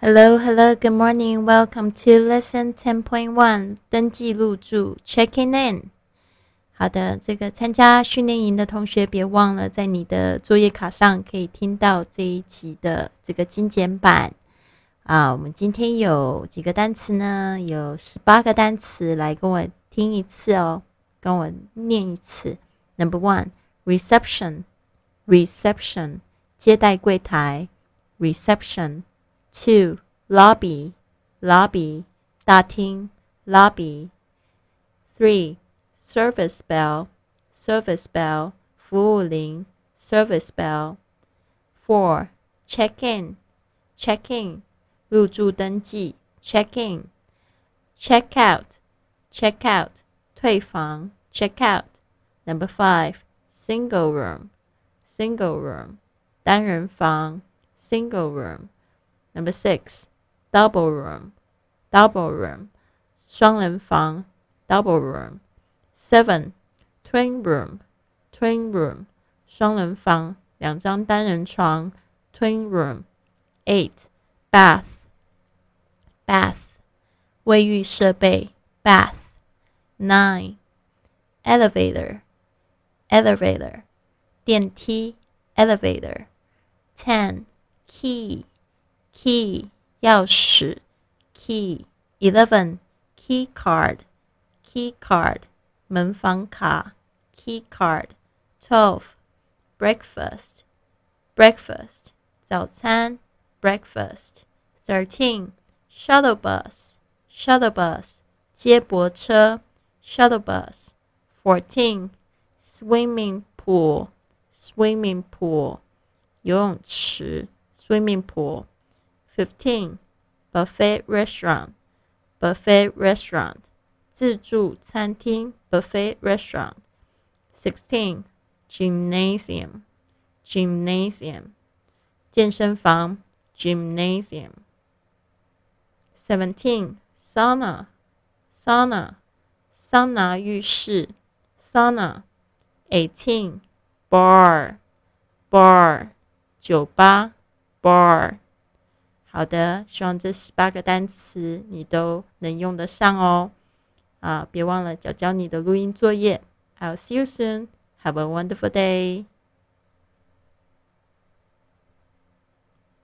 Hello, hello, good morning. Welcome to lesson ten point one. 登记入住，checking in。好的，这个参加训练营的同学，别忘了在你的作业卡上可以听到这一集的这个精简版。啊，我们今天有几个单词呢？有十八个单词，来跟我听一次哦，跟我念一次。Number one, reception, reception，接待柜台，reception。Two, lobby, lobby, 大厅 lobby. Three, service bell, service bell, 服务铃 service bell. Four, check in, check in, 入住登记 check in. Check out, check out, 退房 check out. Number five, single room, single room, 单人房 single room. Number six, double room, double room, 双人房 double room. Seven, twin room, twin room, 双人房两张单人床 twin room. Eight, bath, bath, 卫浴设备 bath. Nine, elevator, elevator, 电梯 elevator. Ten, key key 钥匙 key eleven key card key card 门房卡 key card twelve breakfast breakfast 早餐 breakfast thirteen shuttle bus shuttle bus 接驳车 shuttle bus fourteen swimming pool swimming pool 游泳池 swimming pool Fifteen, buffet restaurant, buffet restaurant, 自助餐厅 buffet restaurant. Sixteen, gymnasium, gymnasium, 健身房 gymnasium. Seventeen, sauna, sauna, 桑拿浴室 sauna. Eighteen, bar, bar, 酒吧 bar. 好的，希望这十八个单词你都能用得上哦。啊，别忘了交交你的录音作业。I'll see you soon. Have a wonderful day.